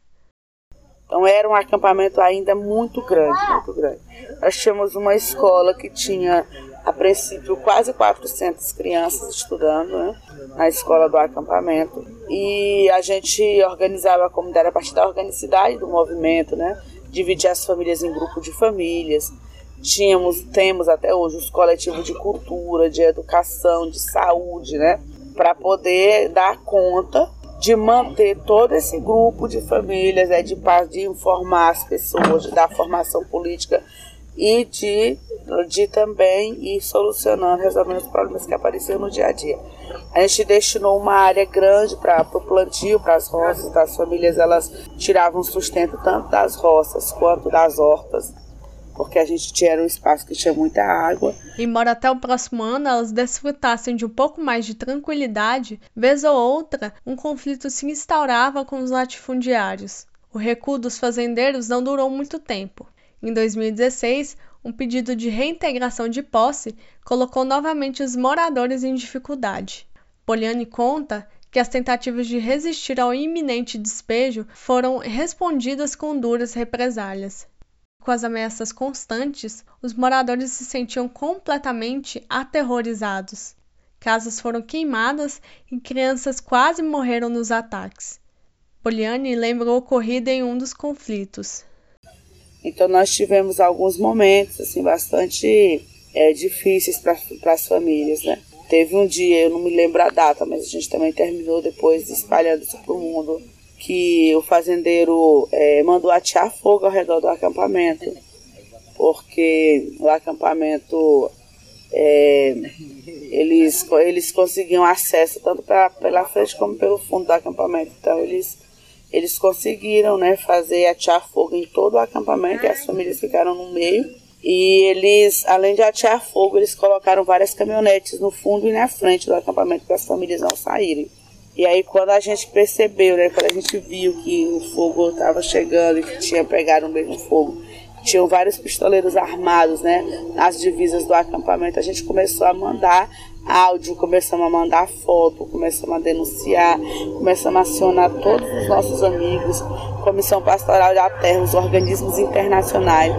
Então era um acampamento ainda muito grande, muito grande. Nós tínhamos uma escola que tinha a princípio quase 400 crianças estudando né, na escola do acampamento e a gente organizava a comunidade a partir da organicidade do movimento, né, dividir as famílias em grupos de famílias. Tínhamos, temos até hoje os coletivos de cultura, de educação, de saúde, né, para poder dar conta de manter todo esse grupo de famílias, né, de, de informar as pessoas, de dar formação política e de, de também ir solucionando, resolvendo os problemas que apareciam no dia a dia. A gente destinou uma área grande para o plantio, para as roças, as famílias elas tiravam sustento tanto das roças quanto das hortas, porque a gente tinha um espaço que tinha muita água. Embora até o próximo ano elas desfrutassem de um pouco mais de tranquilidade, vez ou outra um conflito se instaurava com os latifundiários. O recuo dos fazendeiros não durou muito tempo. Em 2016, um pedido de reintegração de posse colocou novamente os moradores em dificuldade. Poliane conta que as tentativas de resistir ao iminente despejo foram respondidas com duras represálias. Com as ameaças constantes, os moradores se sentiam completamente aterrorizados. Casas foram queimadas e crianças quase morreram nos ataques. Poliane lembra o ocorrido em um dos conflitos. Então nós tivemos alguns momentos assim bastante é, difíceis para as famílias, né? Teve um dia, eu não me lembro a data, mas a gente também terminou depois espalhando isso para o mundo, que o fazendeiro é, mandou atear fogo ao redor do acampamento, porque o acampamento é, eles, eles conseguiam acesso tanto pra, pela frente como pelo fundo do acampamento. Então eles eles conseguiram né, fazer atear fogo em todo o acampamento e as famílias ficaram no meio. E eles, além de atear fogo, eles colocaram várias caminhonetes no fundo e na frente do acampamento para as famílias não saírem. E aí quando a gente percebeu, né, quando a gente viu que o fogo estava chegando e que tinha pegado o mesmo fogo, tinham vários pistoleiros armados, né, nas divisas do acampamento, a gente começou a mandar áudio, começamos a mandar foto, começamos a denunciar, começamos a acionar todos os nossos amigos, Comissão Pastoral da Terra, os organismos internacionais.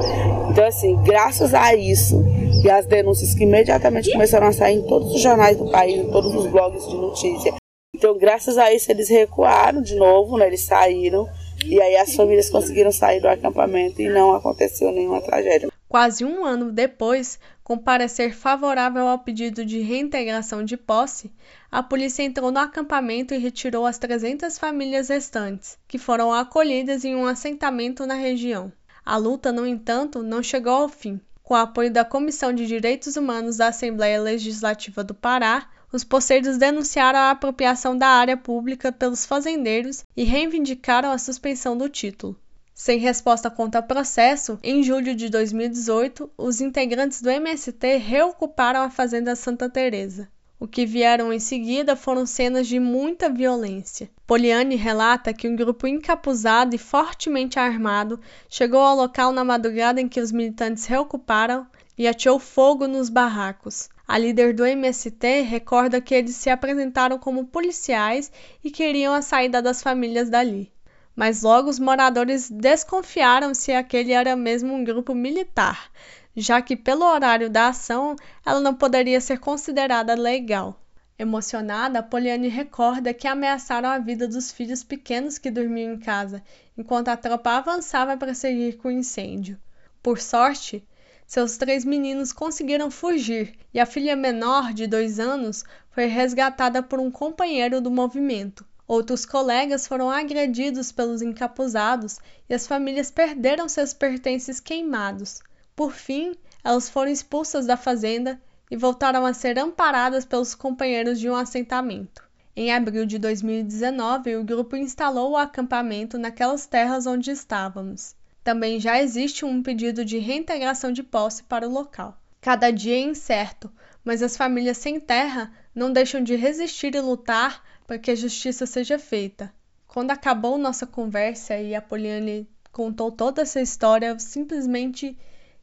Então, assim, graças a isso e as denúncias que imediatamente começaram a sair em todos os jornais do país, em todos os blogs de notícia. Então, graças a isso, eles recuaram de novo, né? Eles saíram e aí as famílias conseguiram sair do acampamento e não aconteceu nenhuma tragédia. Quase um ano depois, com parecer favorável ao pedido de reintegração de posse, a polícia entrou no acampamento e retirou as 300 famílias restantes, que foram acolhidas em um assentamento na região. A luta, no entanto, não chegou ao fim. Com o apoio da Comissão de Direitos Humanos da Assembleia Legislativa do Pará, os poceiros denunciaram a apropriação da área pública pelos fazendeiros e reivindicaram a suspensão do título. Sem resposta ao processo, em julho de 2018, os integrantes do MST reocuparam a fazenda Santa Teresa. O que vieram em seguida foram cenas de muita violência. Poliane relata que um grupo encapuzado e fortemente armado chegou ao local na madrugada em que os militantes reocuparam e ateou fogo nos barracos. A líder do MST recorda que eles se apresentaram como policiais e queriam a saída das famílias dali. Mas logo os moradores desconfiaram se aquele era mesmo um grupo militar, já que, pelo horário da ação, ela não poderia ser considerada legal. Emocionada, Poliane recorda que ameaçaram a vida dos filhos pequenos que dormiam em casa, enquanto a tropa avançava para seguir com o incêndio. Por sorte, seus três meninos conseguiram fugir e a filha menor, de dois anos, foi resgatada por um companheiro do movimento. Outros colegas foram agredidos pelos encapuzados e as famílias perderam seus pertences queimados. Por fim, elas foram expulsas da fazenda e voltaram a ser amparadas pelos companheiros de um assentamento. Em abril de 2019, o grupo instalou o acampamento naquelas terras onde estávamos. Também já existe um pedido de reintegração de posse para o local. Cada dia é incerto, mas as famílias sem terra não deixam de resistir e lutar para que a justiça seja feita. Quando acabou nossa conversa e a Poliane contou toda essa história, eu simplesmente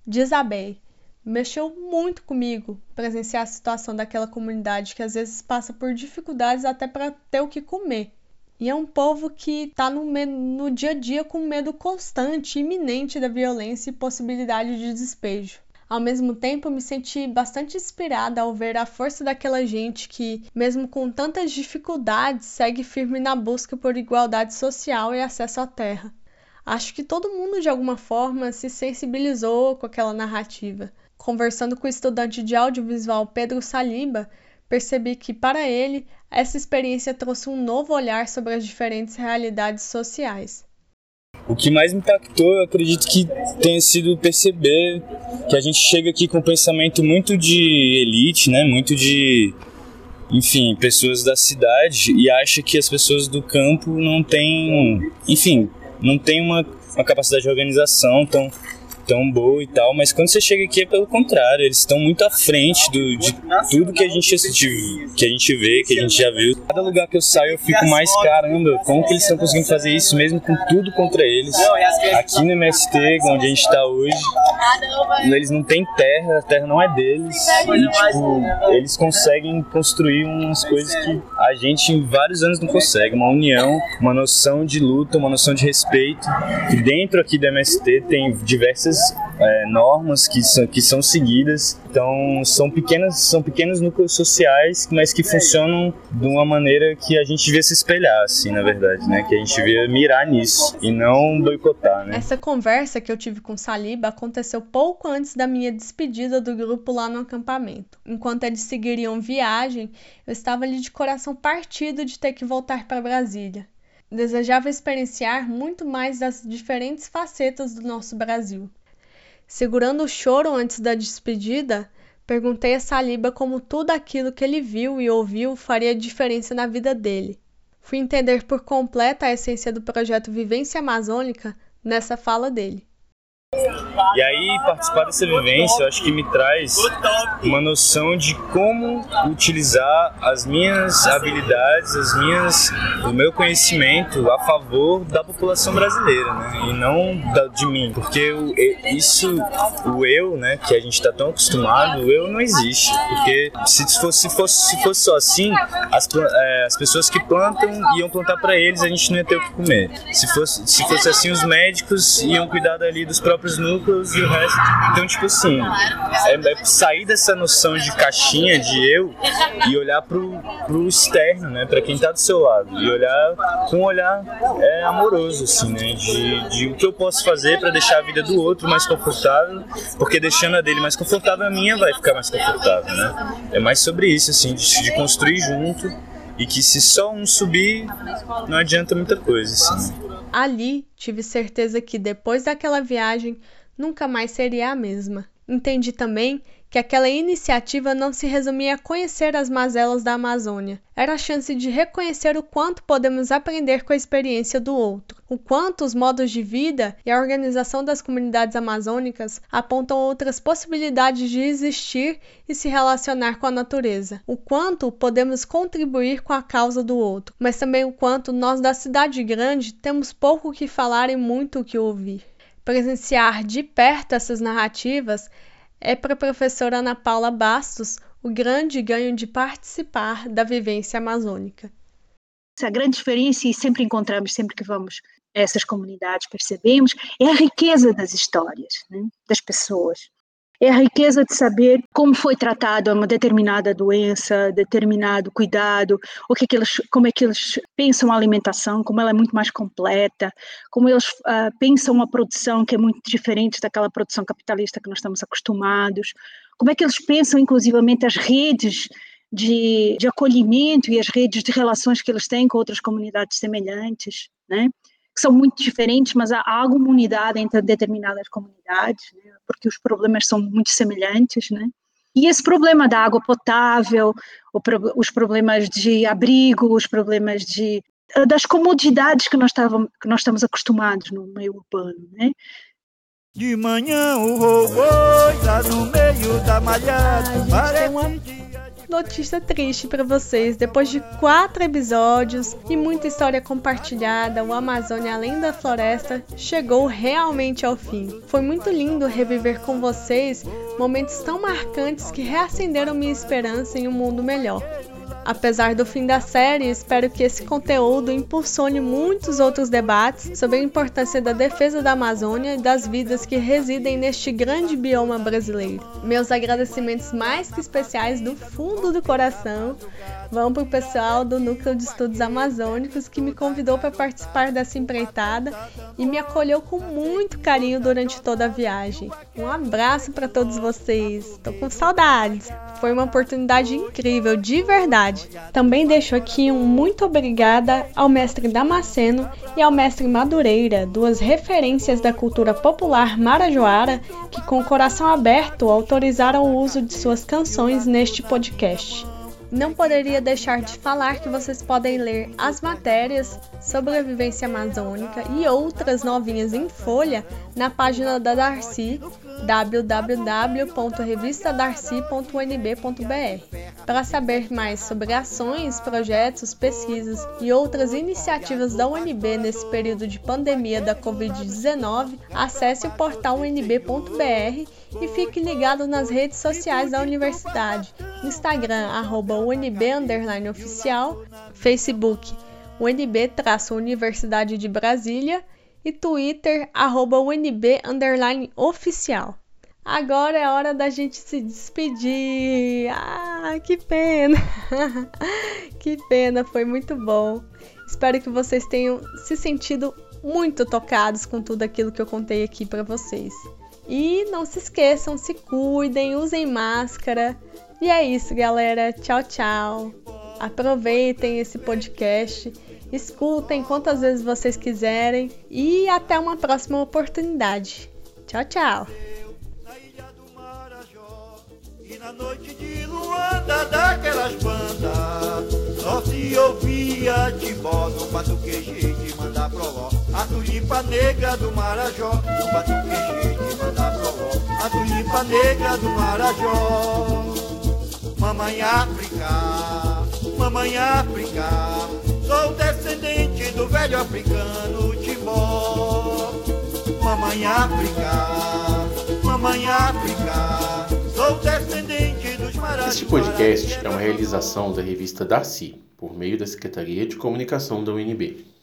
Desabei. Mexeu muito comigo presenciar a situação daquela comunidade que às vezes passa por dificuldades até para ter o que comer. E é um povo que está no, no dia a dia com medo constante, iminente da violência e possibilidade de despejo. Ao mesmo tempo, me senti bastante inspirada ao ver a força daquela gente que, mesmo com tantas dificuldades, segue firme na busca por igualdade social e acesso à terra acho que todo mundo de alguma forma se sensibilizou com aquela narrativa. Conversando com o estudante de audiovisual Pedro Saliba, percebi que para ele essa experiência trouxe um novo olhar sobre as diferentes realidades sociais. O que mais me impactou, eu acredito que tenha sido perceber que a gente chega aqui com um pensamento muito de elite, né? Muito de, enfim, pessoas da cidade e acha que as pessoas do campo não têm, enfim, não tem uma, uma capacidade de organização tão, tão boa e tal, mas quando você chega aqui é pelo contrário, eles estão muito à frente do, de tudo que a gente que a gente vê, que a gente já viu. Cada lugar que eu saio eu fico mais caramba, como que eles estão conseguindo fazer isso mesmo com tudo contra eles? Aqui no MST, onde a gente está hoje, eles não têm terra, a terra não é deles. E, tipo, eles conseguem construir umas coisas que a gente em vários anos não consegue. Uma união, uma noção de luta, uma noção de respeito. E dentro aqui do MST tem diversas é, normas que são, que são seguidas. Então são pequenas, são pequenos núcleos sociais, mas que funcionam de uma maneira que a gente devia se espelhar, assim, na verdade, né? Que a gente devia mirar nisso e não boicotar, né? Essa conversa que eu tive com Saliba aconteceu pouco antes da minha despedida do grupo lá no acampamento. Enquanto eles seguiriam viagem, eu estava ali de coração partido de ter que voltar para Brasília. Desejava experienciar muito mais das diferentes facetas do nosso Brasil. Segurando o choro antes da despedida, perguntei a Saliba como tudo aquilo que ele viu e ouviu faria diferença na vida dele. Fui entender por completa a essência do projeto Vivência Amazônica nessa fala dele. E aí, participar dessa vivência, eu acho que me traz uma noção de como utilizar as minhas habilidades, as minhas, o meu conhecimento a favor da população brasileira, né? E não da, de mim, porque isso, o eu, né, que a gente está tão acostumado, o eu não existe, porque se fosse, se fosse, se fosse só assim, as, é, as pessoas que plantam iam plantar para eles, a gente não ia ter o que comer. Se fosse, se fosse assim, os médicos iam cuidar dali dos próprios núcleos e o resto. Então, tipo assim, é, é sair dessa noção de caixinha, de eu, e olhar pro, pro externo, né? Pra quem tá do seu lado. E olhar com um olhar é, amoroso, assim, né? De, de o que eu posso fazer para deixar a vida do outro mais confortável, porque deixando a dele mais confortável, a minha vai ficar mais confortável, né? É mais sobre isso, assim, de, de construir junto e que se só um subir, não adianta muita coisa, assim. Ali tive certeza que depois daquela viagem nunca mais seria a mesma. Entendi também que aquela iniciativa não se resumia a conhecer as mazelas da Amazônia. Era a chance de reconhecer o quanto podemos aprender com a experiência do outro, o quanto os modos de vida e a organização das comunidades amazônicas apontam outras possibilidades de existir e se relacionar com a natureza, o quanto podemos contribuir com a causa do outro, mas também o quanto nós da cidade grande temos pouco o que falar e muito o que ouvir. Presenciar de perto essas narrativas é para a professora Ana Paula Bastos o grande ganho de participar da vivência amazônica. A grande diferença, e sempre encontramos, sempre que vamos a essas comunidades, percebemos, é a riqueza das histórias, né, das pessoas é a riqueza de saber como foi tratada uma determinada doença, determinado cuidado, o que, é que eles, como é que eles pensam a alimentação, como ela é muito mais completa, como eles uh, pensam a produção que é muito diferente daquela produção capitalista que nós estamos acostumados, como é que eles pensam inclusivamente as redes de, de acolhimento e as redes de relações que eles têm com outras comunidades semelhantes, né? Que são muito diferentes, mas há, alguma unidade entre determinadas comunidades, né? porque os problemas são muito semelhantes, né? E esse problema da água potável, os problemas de abrigo, os problemas de das comodidades que nós, estávamos, que nós estamos acostumados no meio urbano, né? De manhã o robô está no meio da malhada. Parece notícia triste para vocês. Depois de quatro episódios e muita história compartilhada, o Amazônia Além da Floresta chegou realmente ao fim. Foi muito lindo reviver com vocês momentos tão marcantes que reacenderam minha esperança em um mundo melhor. Apesar do fim da série, espero que esse conteúdo impulsione muitos outros debates sobre a importância da defesa da Amazônia e das vidas que residem neste grande bioma brasileiro. Meus agradecimentos mais que especiais do fundo do coração vão para o pessoal do Núcleo de Estudos Amazônicos que me convidou para participar dessa empreitada e me acolheu com muito carinho durante toda a viagem. Um abraço para todos vocês. Estou com saudades. Foi uma oportunidade incrível, de verdade. Também deixo aqui um muito obrigada ao mestre Damasceno e ao mestre Madureira, duas referências da cultura popular marajoara que, com o coração aberto, autorizaram o uso de suas canções neste podcast. Não poderia deixar de falar que vocês podem ler as matérias sobre a vivência amazônica e outras novinhas em folha na página da Darcy www.revistadarcy.unb.br. Para saber mais sobre ações, projetos, pesquisas e outras iniciativas da UNB nesse período de pandemia da Covid-19, acesse o portal unb.br e fique ligado nas redes sociais da universidade, Instagram, arroba UNB oficial, Facebook, UNB-Universidade de Brasília e Twitter, arroba UNB oficial. Agora é hora da gente se despedir. Ah, que pena! que pena, foi muito bom. Espero que vocês tenham se sentido muito tocados com tudo aquilo que eu contei aqui para vocês. E não se esqueçam, se cuidem, usem máscara. E é isso, galera. Tchau, tchau. Aproveitem esse podcast, escutem quantas vezes vocês quiserem e até uma próxima oportunidade. Tchau, tchau. noite de Luanda daquelas bandas Só se ouvia tibó no batuqueje de mandar proló A tulipa negra do Marajó No batuqueje de mandar proló A tulipa negra do Marajó Mamãe África, mamãe África Sou descendente do velho africano Timbó Mamãe África, mamãe África Sou descendente dos Este podcast é uma realização da revista Darcy, por meio da Secretaria de Comunicação da UNB.